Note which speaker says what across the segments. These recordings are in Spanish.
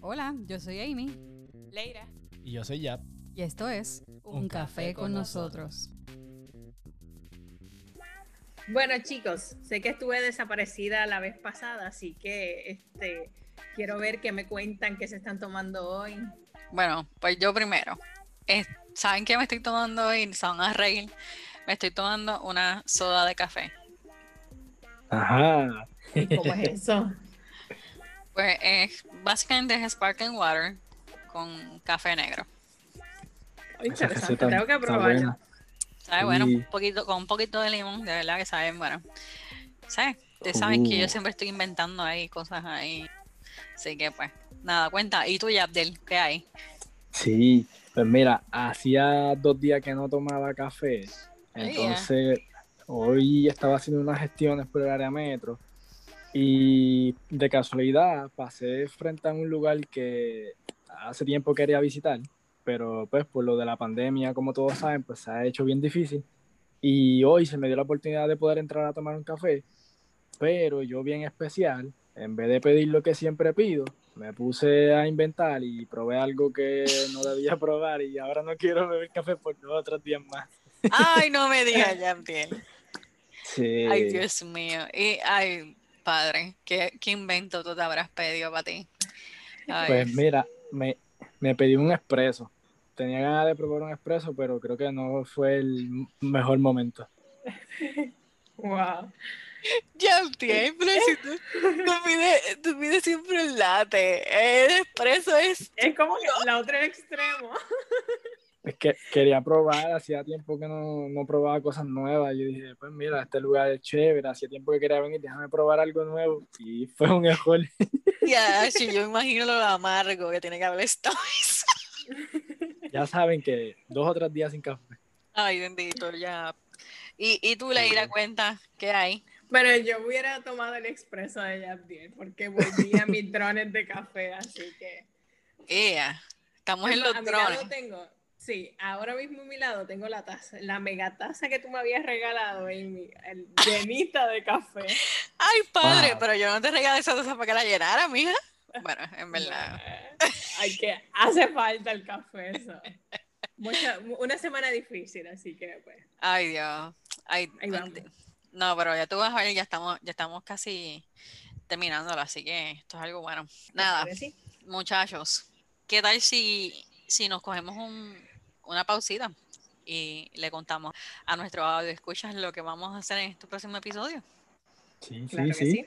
Speaker 1: Hola, yo soy Amy
Speaker 2: Leira.
Speaker 3: Y yo soy Yap.
Speaker 1: y esto es Un, café, con nosotros.
Speaker 2: Bueno, chicos, sé que estuve desaparecida la vez pasada, así que este quiero ver qué me cuentan, qué se están tomando hoy.
Speaker 4: Bueno, pues yo primero. Eh, ¿Saben qué me estoy tomando hoy? Se van a reír. Me estoy tomando una soda de café.
Speaker 3: Ajá.
Speaker 2: ¿Y ¿Cómo es eso?
Speaker 4: Pues es básicamente es sparkling water con café negro.
Speaker 3: Esa
Speaker 2: interesante, tengo que
Speaker 3: buena.
Speaker 4: ¿Sabe? Bueno, un poquito, con un poquito de limón, de verdad que saben, bueno. ¿Sabes? Ustedes saben que yo
Speaker 3: Uh.
Speaker 4: siempre estoy inventando ahí cosas ahí. Así que pues, nada, cuenta. ¿Y tú, Abdel? ¿Qué hay?
Speaker 3: Sí, pues mira, hacía dos días que no tomaba café.
Speaker 4: Ay,
Speaker 3: Entonces, hoy estaba haciendo unas gestiones por el área metro. Y de casualidad pasé frente a un lugar que hace tiempo quería visitar, pero pues por lo de la pandemia, como todos saben, pues se ha hecho bien difícil. Y hoy se me dio la oportunidad de poder entrar a tomar un café, pero yo bien especial, en vez de pedir lo que siempre pido, me puse a inventar y probé algo que no debía probar y ahora no quiero beber café por dos otros días más.
Speaker 4: Ay, no me digas, Abdel.
Speaker 3: Sí.
Speaker 4: Ay, Dios mío. Y, ay, padre, ¿qué, qué invento tú te habrás pedido para ti? Ay,
Speaker 3: Pues mira, me, me pedí un expreso. Tenía ganas de probar un expreso, pero creo que no fue el mejor momento.
Speaker 2: Wow.
Speaker 4: ya Abdel, pero si tú, tú pides, tú pides siempre el latte. El expreso es.
Speaker 2: Es como que la otra extremo.
Speaker 3: Es que quería probar, hacía tiempo que no, no probaba cosas nuevas. Yo dije, pues mira, este lugar es chévere, hacía tiempo que quería venir, déjame probar algo nuevo. Y fue un error.
Speaker 4: Ya, si yo imagino lo amargo que tiene que haber estado eso.
Speaker 3: ya saben que dos o tres días sin café.
Speaker 4: Ay, bendito, ya. Y, y tú, Leira, cuenta, ¿qué hay?
Speaker 2: Bueno, yo hubiera tomado el expreso de Yabdiel porque volví a mis drones de café, así que.
Speaker 4: Ea, estamos en
Speaker 2: Bueno,
Speaker 4: los drones.
Speaker 2: tengo, sí, ahora mismo a mi lado tengo la taza, la mega taza que tú me habías regalado, Amy, el llenita de café.
Speaker 4: Ay, padre,
Speaker 3: Wow.
Speaker 4: pero yo no te regalé esa taza para que la llenara, mija. Bueno, en verdad.
Speaker 2: Hay que, hace falta el café, eso. Mucha- una semana difícil, así que pues.
Speaker 4: Ay, Dios. Ay,
Speaker 2: Ahí vamos.
Speaker 4: enti- no, pero ya tú vas a ver, ya estamos, ya estamos casi terminándolo, así que esto es algo bueno. Nada, muchachos, ¿qué tal si, si nos cogemos un, una pausita y le contamos a nuestro audio escuchas lo que vamos a hacer en este próximo episodio?
Speaker 3: Sí,
Speaker 2: Claro
Speaker 3: sí,
Speaker 2: que
Speaker 3: sí.
Speaker 2: sí.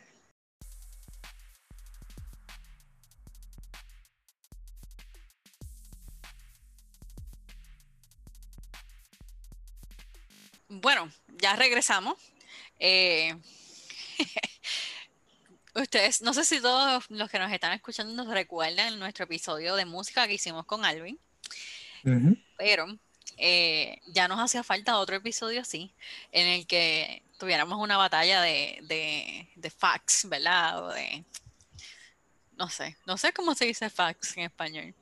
Speaker 4: Bueno, ya regresamos. Eh, ustedes, no sé si todos los que nos están escuchando nos recuerdan nuestro episodio de música que hicimos con Alvin, pero eh, ya nos hacía falta otro episodio así, en el que tuviéramos una batalla de, de, de facts, ¿verdad? O de, no sé, no sé cómo se dice facts en español.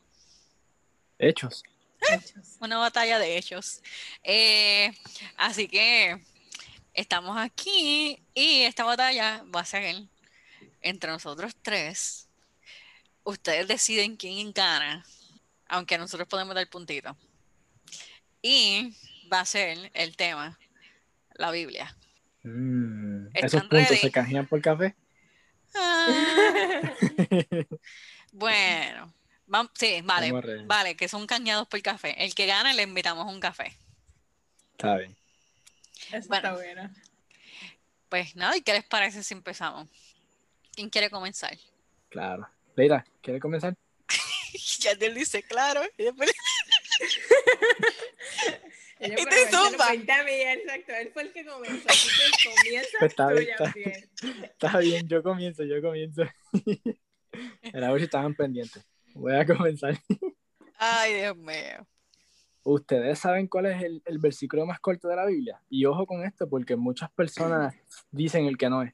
Speaker 3: Hechos.
Speaker 2: Hechos.
Speaker 4: una batalla de hechos. Eh, así que estamos aquí y esta batalla va a ser entre nosotros tres. Ustedes deciden quién gana, aunque nosotros podemos dar puntito. Y va a ser el tema, la Biblia.
Speaker 3: Mm,
Speaker 4: ¿Están
Speaker 3: ¿Esos puntos
Speaker 4: ready?
Speaker 3: se canjean por café?
Speaker 4: Ah, bueno, vam- sí, vale, vale, que son cañados por café. El que gana le invitamos un café.
Speaker 3: Está bien.
Speaker 2: Eso
Speaker 4: Bueno.
Speaker 2: está bueno.
Speaker 4: Pues nada, ¿y qué les parece si empezamos? ¿Quién quiere comenzar?
Speaker 3: Claro. Leira, ¿quieres comenzar?
Speaker 4: Ya te lo dice claro. y después-
Speaker 2: Ella
Speaker 4: Y
Speaker 2: por
Speaker 4: te zumba.
Speaker 2: exacto. Él fue el que comenzó, así que comienza
Speaker 3: Pues está bien, está
Speaker 2: Yabdiel.
Speaker 3: Está bien, yo comienzo, yo comienzo. Era a ver si estaban pendientes. Voy a comenzar.
Speaker 4: Ay, Dios mío.
Speaker 3: ¿Ustedes saben cuál es el, el versículo más corto de la Biblia? Y ojo con esto, porque muchas personas dicen el que no es.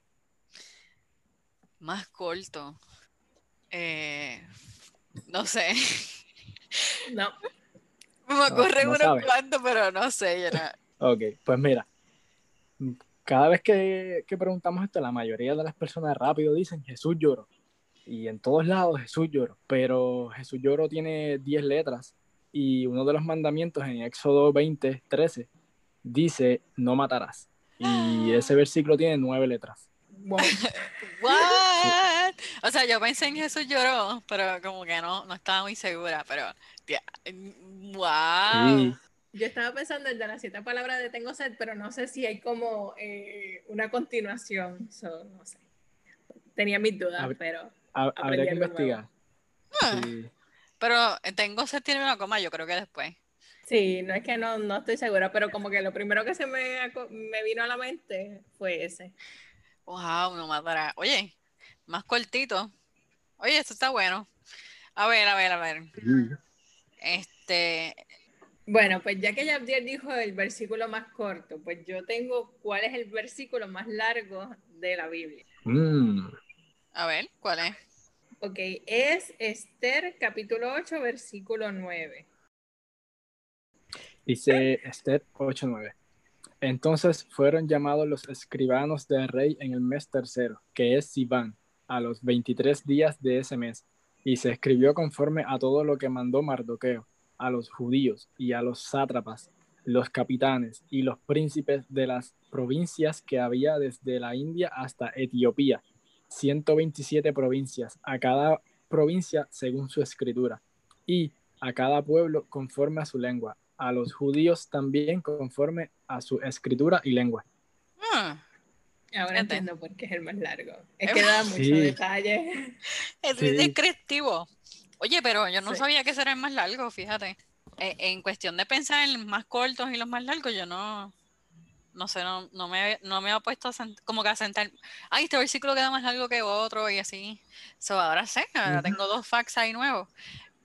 Speaker 4: Más corto. Eh, no sé.
Speaker 2: No,
Speaker 4: Me
Speaker 3: No,
Speaker 4: ocurre
Speaker 3: no
Speaker 4: unos
Speaker 3: sabe.
Speaker 4: cuantos, pero no sé. yo no-
Speaker 3: Ok, pues mira, cada vez que, que preguntamos esto, la mayoría de las personas rápido dicen Jesús lloró. y en todos lados Jesús lloró, pero Jesús lloró tiene 10 letras y uno de los mandamientos en Éxodo 20, 13 dice no matarás. Y ese versículo tiene nueve letras.
Speaker 2: Wow.
Speaker 4: What? O sea, yo pensé en Jesús lloró, pero como que no, no estaba muy segura, pero tía, wow.
Speaker 2: Yo estaba pensando en de las siete palabras de tengo sed, pero no sé si hay como eh, una continuación. So, no sé. Tenía mis dudas, pero
Speaker 3: habría que investigar.
Speaker 4: Ah,
Speaker 3: Sí.
Speaker 4: Pero tengo se tiene una coma, yo creo que después.
Speaker 2: sí, no es que no, no estoy segura, pero como que lo primero que se me, me vino a la mente fue ese.
Speaker 4: Wow, no matará. Oye, más cortito. Oye, esto está bueno. A ver, a ver, a ver. Este,
Speaker 2: Bueno, pues ya que Yabdiel dijo el versículo más corto, pues yo tengo cuál es el versículo más largo de la Biblia.
Speaker 3: Mm.
Speaker 4: a ver, ¿cuál es?
Speaker 2: Ok, es Esther capítulo 8, versículo 9.
Speaker 3: Dice Esther 8:9. Entonces fueron llamados los escribanos del rey en el mes tercero, que es Sivan, a los 23 días de ese mes, y se escribió conforme a todo lo que mandó Mardoqueo, a los judíos y a los sátrapas, los capitanes y los príncipes de las provincias que había desde la India hasta Etiopía, 127 provincias, a cada provincia según su escritura, y a cada pueblo conforme a su lengua, a los judíos también conforme a su escritura y lengua.
Speaker 4: Hmm,
Speaker 2: Ahora entiendo por qué es el más largo. Es que da mucho
Speaker 3: Sí.
Speaker 2: detalle.
Speaker 4: es
Speaker 3: Sí.
Speaker 4: descriptivo. Oye, pero yo no
Speaker 2: Sí.
Speaker 4: sabía que ese era el más largo, fíjate. Eh, En cuestión de pensar en los más cortos y los más largos, yo no, no sé, no, no me, no me he puesto a sent- como que a sentar, ay, este versículo queda más largo que otro y así. So, ahora sé, ahora tengo dos facts ahí nuevos.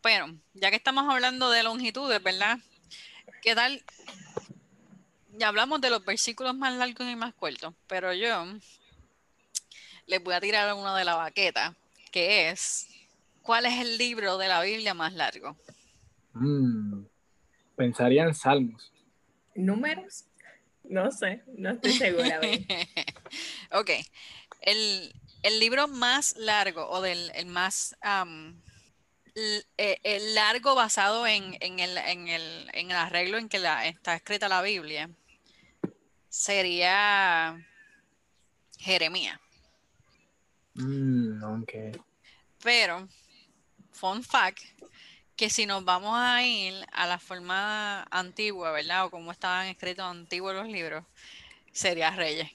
Speaker 4: Pero, ya que estamos hablando de longitudes, ¿verdad? ¿Qué tal? Ya hablamos de los versículos más largos y más cortos, pero yo les voy a tirar uno de la baqueta, que es, ¿cuál es el libro de la Biblia más largo?
Speaker 3: Mm. Pensaría en Salmos.
Speaker 2: ¿Números? No sé, no estoy segura.
Speaker 4: ok, el, el libro más largo o del el más eh, el largo basado en, en el, en, el, en el arreglo en que la, está escrita la Biblia sería Jeremías.
Speaker 3: Mm, ok.
Speaker 4: Pero, fun fact, que si nos vamos a ir a la forma antigua, ¿verdad? O como estaban escritos antiguos los libros, sería Reyes.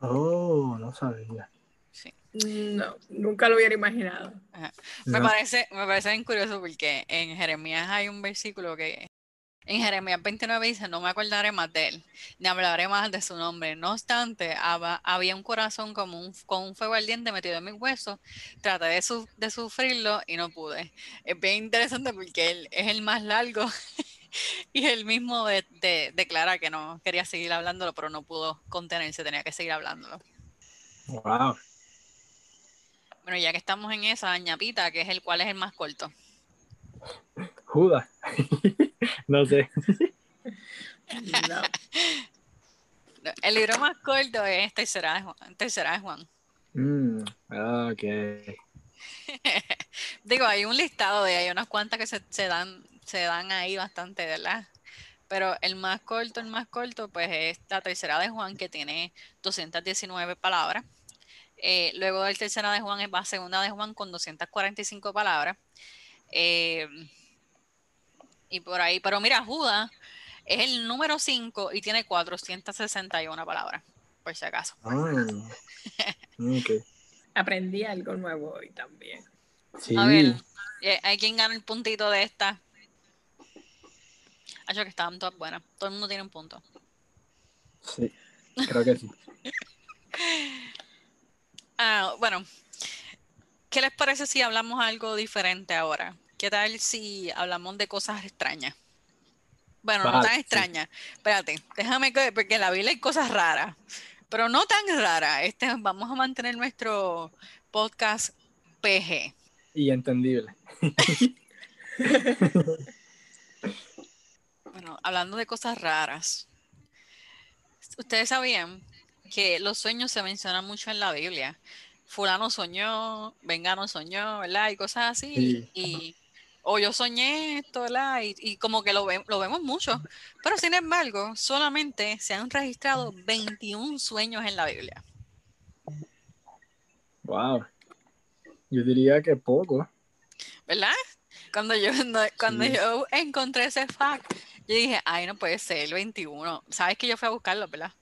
Speaker 3: Oh, no sabía.
Speaker 4: Sí.
Speaker 2: No, nunca lo hubiera imaginado.
Speaker 4: Me
Speaker 3: No.
Speaker 4: parece, me parece bien curioso porque en Jeremías hay un versículo que en Jeremías 29 dice, no me acordaré más de él, ni hablaré más de su nombre. No obstante, haba- había un corazón como un, con un fuego ardiente metido en mis huesos. Traté de, su- de sufrirlo y no pude. Es bien interesante porque él es el más largo y él mismo de- de- declara que no quería seguir hablándolo, pero no pudo contenerse, tenía que seguir hablándolo.
Speaker 3: Wow.
Speaker 4: Bueno, ya que estamos en esa, ñapita, que es el cual es el más corto.
Speaker 3: Judas. no sé.
Speaker 2: No.
Speaker 4: El libro más corto es Tercera de Juan. Tercera de Juan.
Speaker 3: Mm, ok.
Speaker 4: Digo, hay un listado de hay unas cuantas que se, se dan, se dan ahí bastante, ¿verdad? Pero el más corto, el más corto, pues es la tercera de Juan, que tiene 219 palabras. Eh, luego del tercera de Juan es la segunda de Juan con 245 palabras. Eh, y por ahí, pero mira, Judas es el número 5 y tiene 461 palabras, por si acaso.
Speaker 3: Ah, ok.
Speaker 2: Aprendí algo nuevo hoy también.
Speaker 3: Sí.
Speaker 4: A ver, eh, ¿hay quien gana el puntito de esta? Yo que estaban todas buenas. Todo el mundo tiene un punto.
Speaker 3: Sí. Creo que sí.
Speaker 4: Ah, bueno, ¿qué les parece si hablamos algo diferente ahora? ¿Qué tal si hablamos de cosas extrañas? Bueno, no tan
Speaker 3: sí.
Speaker 4: extrañas. Espérate, déjame que, porque en la Biblia hay cosas raras, pero no tan raras. Este, vamos a mantener nuestro podcast PG.
Speaker 3: Y entendible.
Speaker 4: Bueno, hablando de cosas raras, ustedes sabían que los sueños se mencionan mucho en la Biblia. fulano soñó, vengano soñó, ¿verdad? Y cosas así.
Speaker 3: Sí.
Speaker 4: Y, o yo soñé esto, ¿verdad? Y, y como que lo, ve- lo vemos mucho. Pero sin embargo, solamente se han registrado 21 sueños en la Biblia.
Speaker 3: Wow. Yo diría que poco.
Speaker 4: ¿Verdad? Cuando yo, cuando
Speaker 3: Sí.
Speaker 4: yo encontré ese fact, yo dije, ay, no puede ser el 21. ¿Sabes que yo fui a buscarlo, verdad?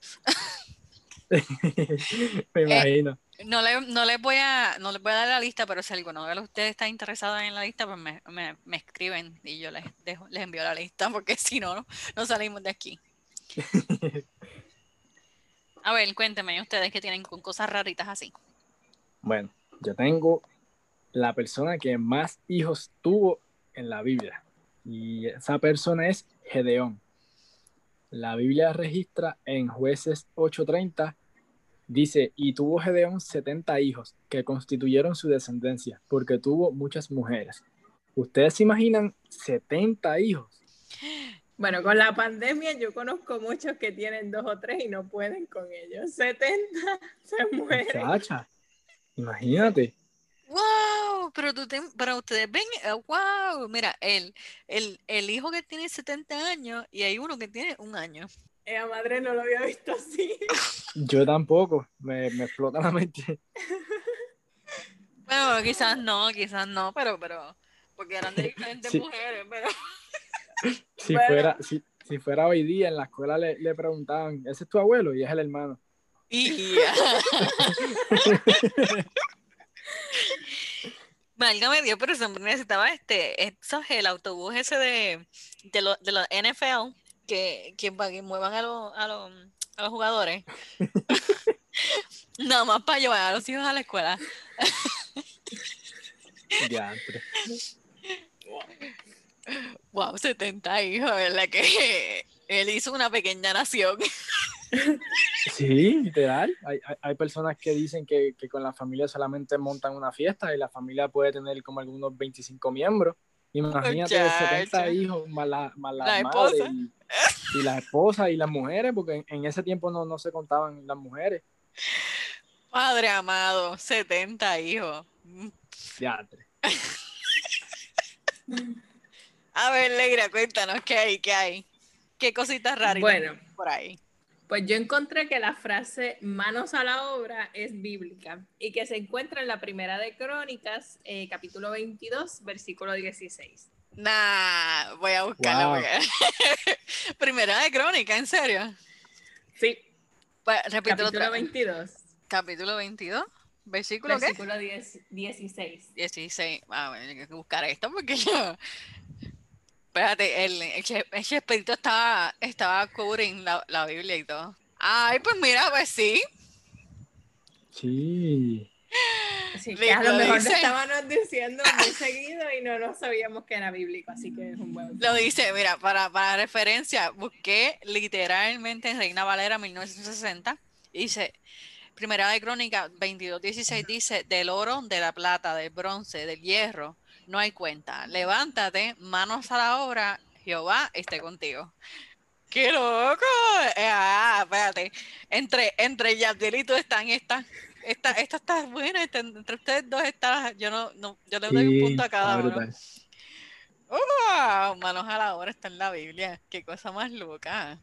Speaker 3: Me imagino.
Speaker 4: No le, no les voy a, no les voy a dar la lista, pero si alguno de ustedes está interesado en la lista, pues me, me- me escriben y yo les dejo, les envío la lista, porque si no, no, no salimos de aquí. A ver, cuéntenme ustedes que tienen con cosas raritas así.
Speaker 3: Bueno, yo tengo la persona que más hijos tuvo en la Biblia. Y esa persona es Gedeón. La Biblia registra en jueces 8:30, dice, y tuvo Gedeón 70 hijos que constituyeron su descendencia, porque tuvo muchas mujeres. ¿Ustedes se imaginan 70 hijos?
Speaker 2: Bueno, con la pandemia yo conozco muchos que tienen dos o tres y no pueden con ellos. 70 se mueren.
Speaker 3: Muchacha, imagínate.
Speaker 4: ¡Wow! Pero, tú te- pero ustedes ven, eh, ¡wow! Mira, el, el, el hijo que tiene 70 años y hay uno que tiene un año.
Speaker 2: Ella madre no lo había visto así.
Speaker 3: Yo tampoco, me, me explota la mente.
Speaker 4: Bueno, quizás no, quizás no, pero, pero, porque eran de diferentes
Speaker 3: Sí.
Speaker 4: mujeres, pero.
Speaker 3: Si,
Speaker 2: Bueno.
Speaker 3: fuera, si, si fuera hoy día en la escuela le, le preguntaban, ¿ese es tu abuelo? Y es el hermano.
Speaker 4: Y Válgame Dios, pero hombre necesitaba este, eso es el autobús ese de, de, lo- de la NFL que, que muevan a, los a, los a los jugadores. Nada más para llevar a los hijos a la escuela.
Speaker 3: Ya,
Speaker 4: Wow, 70 hijos, ¿verdad? Que él hizo una pequeña nación.
Speaker 3: Sí, literal. Hay, hay, hay personas que dicen que, que con la familia solamente montan una fiesta y la familia puede tener como algunos 25 miembros. Imagínate
Speaker 4: Muchacha.
Speaker 3: 70 hijos más la, más la
Speaker 4: La
Speaker 3: madre
Speaker 4: esposa.
Speaker 3: y, y las esposas y las mujeres, porque en, en ese tiempo no, no se contaban las mujeres.
Speaker 4: Padre amado, 70 hijos.
Speaker 3: Ya,
Speaker 4: A ver, Legra, cuéntanos qué hay, qué hay. ¿Qué cositas raras
Speaker 2: Bueno.
Speaker 4: por ahí?
Speaker 2: Pues yo encontré que la frase manos a la obra es bíblica y que se encuentra en la primera de Crónicas, eh, capítulo 22, versículo 16.
Speaker 4: Nah, voy a buscarla.
Speaker 3: Wow.
Speaker 4: porque- Primera de crónica, ¿en serio?
Speaker 2: Sí,
Speaker 4: Repítelo
Speaker 2: capítulo
Speaker 4: otra vez.
Speaker 2: 22,
Speaker 4: Capítulo 22, versículo qué?
Speaker 2: versículo 10 16.
Speaker 4: 16. Ah, bueno, hay que buscar esto porque yo. Espérate, el, el, el Chespirito estaba, estaba covering la, la Biblia y todo. Ay, pues mira, pues sí.
Speaker 3: Sí.
Speaker 2: Así que a lo
Speaker 4: lo
Speaker 2: mejor
Speaker 4: dice.
Speaker 2: lo estábamos diciendo muy seguido y no nos sabíamos que era bíblico, así que es un buen.
Speaker 4: Lo dice, mira, para, para referencia, busqué literalmente en Reina Valera 1960. y Dice, Primera de Crónica 22.16 dice, del oro, de la plata, del bronce, del hierro, no hay cuenta. Levántate, manos a la obra, Jehová esté contigo. ¡Qué loco! Eh, ah, espérate. Entre, entre Yadiel y tú están estas. Esta, esta está buena, esta- entre ustedes dos está, yo no, no yo le doy un punto a cada uno. ¡Wow! Manos a la obra está en la Biblia. Qué cosa más loca.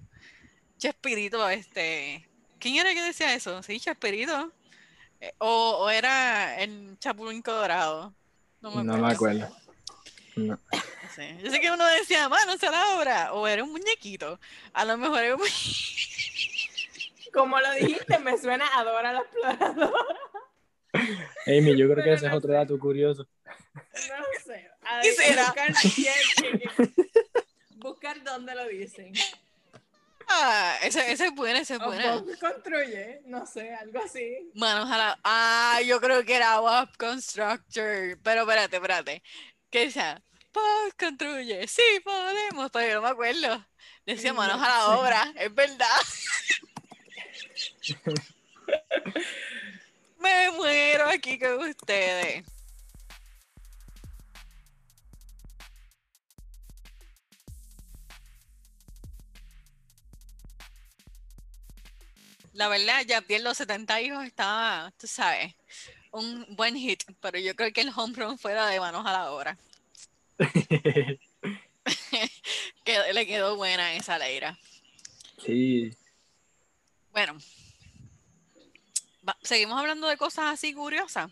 Speaker 4: Chespirito, este. ¿Quién era que decía eso? Sí, Chespirito. Eh, O, o era el Chapulín Colorado. No me
Speaker 3: No
Speaker 4: acuerdo.
Speaker 3: me acuerdo. No.
Speaker 4: Sé. Yo sé que uno decía manos a la obra. O era un muñequito. A lo mejor era un
Speaker 2: Como lo dijiste, me suena a Dora la exploradora.
Speaker 3: Amy, yo creo que ese es otro
Speaker 2: sé.
Speaker 3: dato curioso.
Speaker 2: No sé. A
Speaker 4: ¿Qué será?
Speaker 2: Buscar dónde lo dicen.
Speaker 4: Ah, ese, ese es buena, ese es buena.
Speaker 2: Bob construye, no sé, algo así.
Speaker 4: Manos a la. Ah, yo creo que era Bob Constructor. Pero espérate, espérate. ¿Qué decía? Bob construye. Sí, podemos. Pero yo no me acuerdo. Decía
Speaker 2: No
Speaker 4: manos a la obra. Es verdad. me muero aquí con ustedes. La verdad, ya bien los 70 hijos estaba, tú sabes, un buen hit, pero yo creo que el home run fuera de manos a la obra. que le quedó buena esa leira.
Speaker 3: sí.
Speaker 4: Bueno, va- seguimos hablando de cosas así curiosas.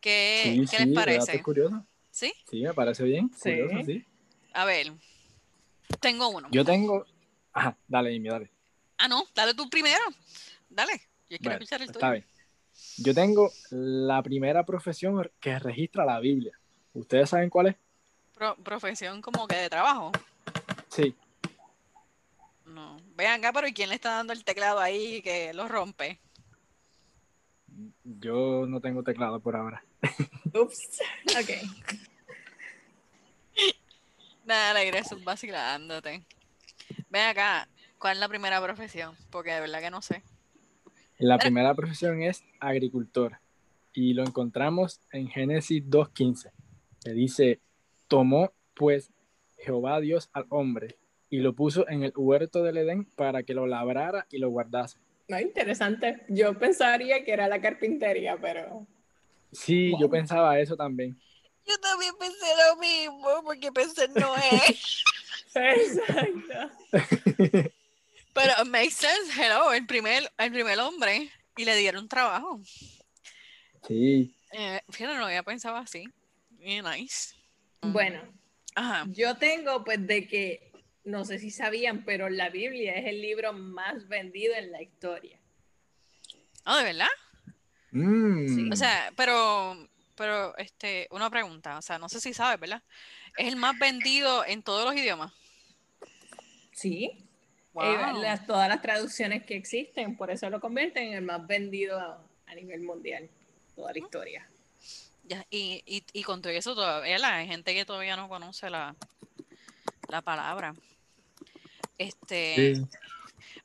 Speaker 4: ¿Qué,
Speaker 3: sí,
Speaker 4: qué
Speaker 3: sí,
Speaker 4: les parece?
Speaker 3: datos curiosos.
Speaker 4: ¿Sí?
Speaker 3: Sí, me parece bien.
Speaker 2: Sí.
Speaker 3: Curioso, sí.
Speaker 4: A ver, tengo uno.
Speaker 3: Yo tengo. Ajá, dale, Amy, dale.
Speaker 4: Ah, no, dale tú primero. Dale, yo quiero
Speaker 3: Bueno,
Speaker 4: escuchar el tuyo.
Speaker 3: está bien. Yo tengo la primera profesión que registra la Biblia. ¿Ustedes saben cuál es?
Speaker 4: Pro- profesión como que de trabajo.
Speaker 3: Sí.
Speaker 4: No. Vean acá, pero ¿y quién le está dando el teclado ahí que lo rompe?
Speaker 3: Yo no tengo teclado por ahora.
Speaker 2: Ups. Ok.
Speaker 4: Nada, alegre, vacilándote. Ven acá, ¿cuál es la primera profesión? Porque de verdad que no sé.
Speaker 3: La primera profesión es agricultor y lo encontramos en Génesis 2.15, que dice, tomó pues Jehová Dios al hombre y lo puso en el huerto del Edén para que lo labrara y lo guardase.
Speaker 2: No, interesante. Yo pensaría que era la carpintería, pero.
Speaker 3: Sí, yo pensaba eso también.
Speaker 4: Yo también pensé lo mismo, porque pensé en Noé.
Speaker 2: Exacto.
Speaker 4: Pero makes sense, hello, el primer, el primer hombre y le dieron trabajo.
Speaker 3: Sí,
Speaker 4: Eh, fíjate, no había pensado así. Bien nice.
Speaker 2: Bueno,
Speaker 4: Ajá.
Speaker 2: yo tengo pues de que, no sé si sabían, pero la Biblia es el libro más vendido en la historia.
Speaker 4: Oh, ¿de verdad?
Speaker 3: Mm,
Speaker 4: O sea, pero, pero, este, una pregunta, o sea, no sé si sabes, ¿verdad? Es el más vendido en todos los idiomas.
Speaker 2: Sí.
Speaker 4: Wow.
Speaker 2: Eh, las- todas las traducciones que existen, por eso lo convierten en el más vendido a, a nivel mundial, toda la historia.
Speaker 4: Ya, y, y, y con todo eso todavía la- hay gente que todavía no conoce la, la palabra. Este,
Speaker 3: sí.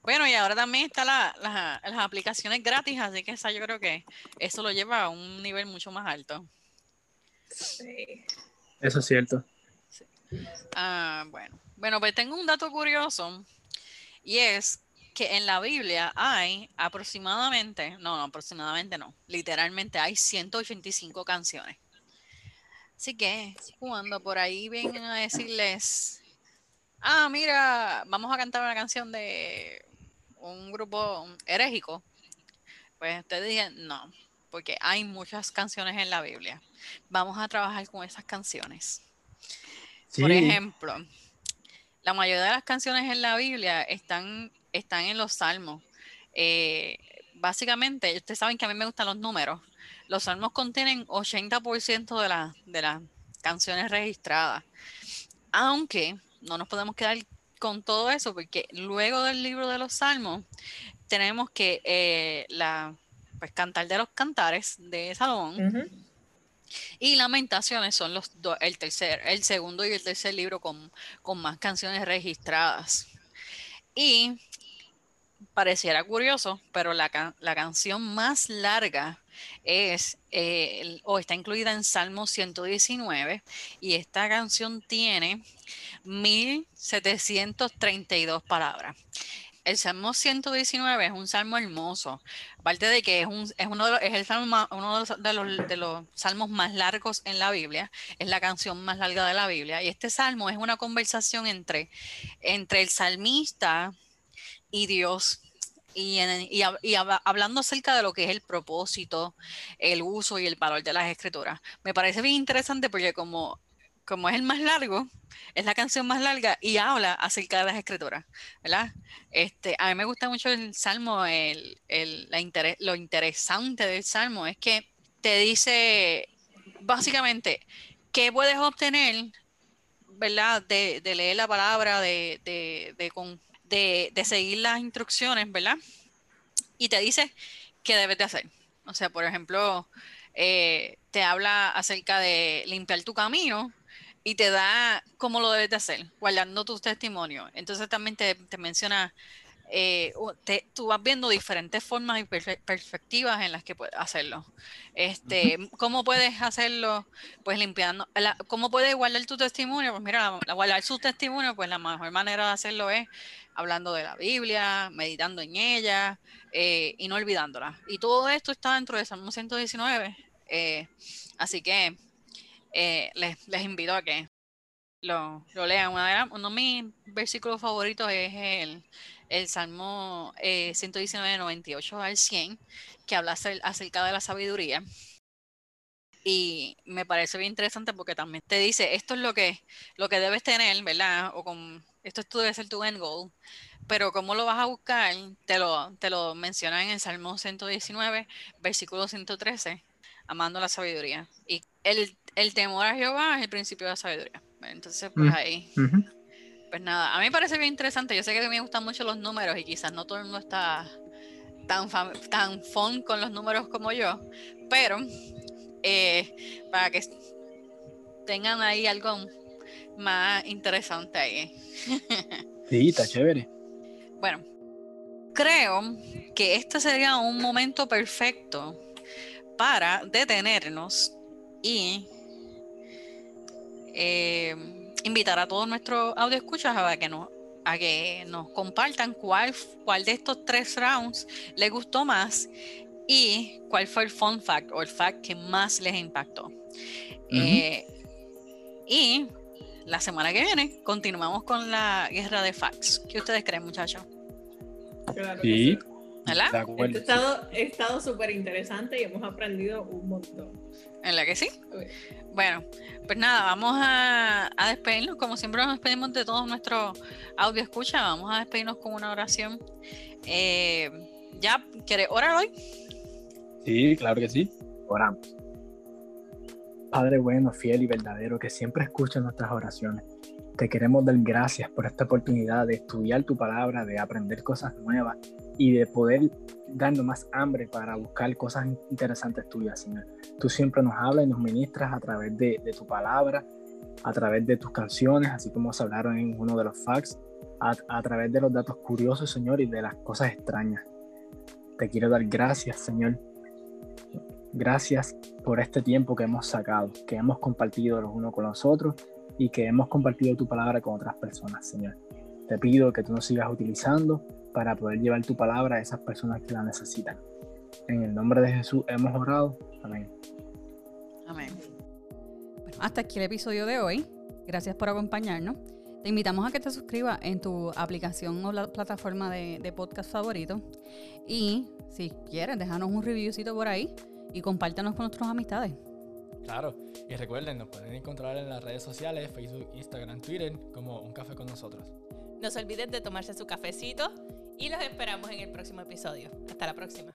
Speaker 4: bueno, y ahora también están la- la- las aplicaciones gratis, así que esa yo creo que eso lo lleva a un nivel mucho más alto.
Speaker 2: Sí.
Speaker 3: Eso es cierto.
Speaker 4: Ah, bueno. Bueno, pues tengo un dato curioso y es que en la Biblia hay aproximadamente, no, no, aproximadamente no, literalmente hay 185 canciones. Así que cuando por ahí vengan a decirles, ah, mira, vamos a cantar una canción de un grupo heréjico, pues ustedes digan, no, porque hay muchas canciones en la Biblia. Vamos a trabajar con esas canciones. Por ejemplo, la mayoría de las canciones en la Biblia están, están en los salmos. Eh, básicamente, ustedes saben que a mí me gustan los números. Los salmos contienen 80% de, la- de las canciones registradas. Aunque no nos podemos quedar con todo eso, porque luego del libro de los salmos tenemos que eh, la, pues, cantar de los cantares de Salomón. Y Lamentaciones son los do- el tercer, el segundo y el tercer libro con, con más canciones registradas. Y pareciera curioso, pero la, la canción más larga es eh, o está incluida en Salmo 119 y esta canción tiene 1732 palabras. El Salmo 119 es un salmo hermoso, aparte de que es, un, es, uno de los, es el salmo uno de los, de los- salmos más largos en la Biblia, es la canción más larga de la Biblia, y este salmo es una conversación entre, entre el salmista y Dios. Y, en- y hab- y hab- hablando acerca de lo que es el propósito, el uso y el valor de las escrituras. Me parece bien interesante porque como, como es el más largo, es la canción más larga y habla acerca de las escrituras, ¿verdad? Este, a mí me gusta mucho el salmo, el, el- la lo interesante del salmo es que te dice básicamente qué puedes obtener, ¿verdad? De, de leer la palabra, de, de, con- de seguir las instrucciones, ¿verdad? Y te dice qué debes de hacer. O sea, por ejemplo, eh, te habla acerca de limpiar tu camino y te da cómo lo debes de hacer, guardando tus testimonios. Entonces también te, te menciona, eh, te- tú vas viendo diferentes formas y perspectivas en las que puedes hacerlo. Este, ¿Cómo puedes hacerlo? Pues limpiando. la- ¿Cómo puedes guardar tu testimonio? Pues mira, la- la- guardar su testimonio, pues la mejor manera de hacerlo es hablando de la Biblia, meditando en ella eh, y no olvidándola. Y todo esto está dentro de Salmo 119 Eh, así que eh, les, les invito a que lo, lean. Uno de, mis versículos favoritos es el, el Salmo eh, 119, 98 al 100, que habla acerca de la sabiduría. Y me parece bien interesante porque también te dice, esto es lo que, lo que debes tener, ¿verdad? O con, esto debe ser tu end goal. Pero cómo lo vas a buscar, te lo, te lo menciona en el Salmo 119, versículo 113, amando la sabiduría. Y el, el temor a Jehová es el principio de la sabiduría. Entonces, pues
Speaker 3: Mm.
Speaker 4: ahí. Pues nada, a mí me parece bien interesante. Yo sé que a mí me gustan mucho los números y quizás no todo el mundo está tan, tan fun con los números como yo, pero eh, para que tengan ahí algo más interesante ahí.
Speaker 3: Sí, está chévere.
Speaker 4: Bueno, creo que este sería un momento perfecto para detenernos y eh, invitar a todos nuestros audio escuchas a que nos a que nos compartan cuál, cuál de estos tres rounds les gustó más y cuál fue el fun fact o el fact que más les impactó. Eh, y la semana que viene continuamos con la guerra de facts. ¿Qué ustedes creen, muchachos?
Speaker 2: Claro
Speaker 3: Sí,
Speaker 4: ¿Verdad?
Speaker 3: de
Speaker 2: Este
Speaker 3: acuerdo.
Speaker 2: ha estado, ha estado súper interesante y hemos aprendido un montón.
Speaker 4: ¿En la que sí? Bueno, pues nada, vamos a, a despedirnos. Como siempre nos despedimos de todos nuestros audio escucha. Vamos a despedirnos con una oración. Eh, ya, ¿quieres orar hoy?
Speaker 3: Sí, claro que sí. Oramos. Padre bueno, fiel y verdadero, que siempre escucha nuestras oraciones. Te queremos dar gracias por esta oportunidad de estudiar tu palabra, de aprender cosas nuevas y de poder darnos más hambre para buscar cosas interesantes tuyas, Señor. Tú siempre nos hablas y nos ministras a través de, de tu palabra, a través de tus canciones, así como se hablaron en uno de los facts, a, a través de los datos curiosos, Señor, y de las cosas extrañas. Te quiero dar gracias, Señor. Gracias por este tiempo que hemos sacado, que hemos compartido los unos con los otros y que hemos compartido tu palabra con otras personas, Señor. Te pido que tú nos sigas utilizando para poder llevar tu palabra a esas personas que la necesitan. En el nombre de Jesús hemos orado. Amén.
Speaker 4: Amén.
Speaker 1: Bueno, hasta aquí el episodio de hoy. Gracias por acompañarnos. Te invitamos a que te suscribas en tu aplicación o la plataforma de, de podcast favorito. Y si quieres, déjanos un reviewcito por ahí y compártanos con nuestras amistades.
Speaker 5: Claro, y recuerden, nos pueden encontrar en las redes sociales, Facebook, Instagram, Twitter, como Un Café con nosotros.
Speaker 6: No se olviden de tomarse su cafecito y los esperamos en el próximo episodio. Hasta la próxima.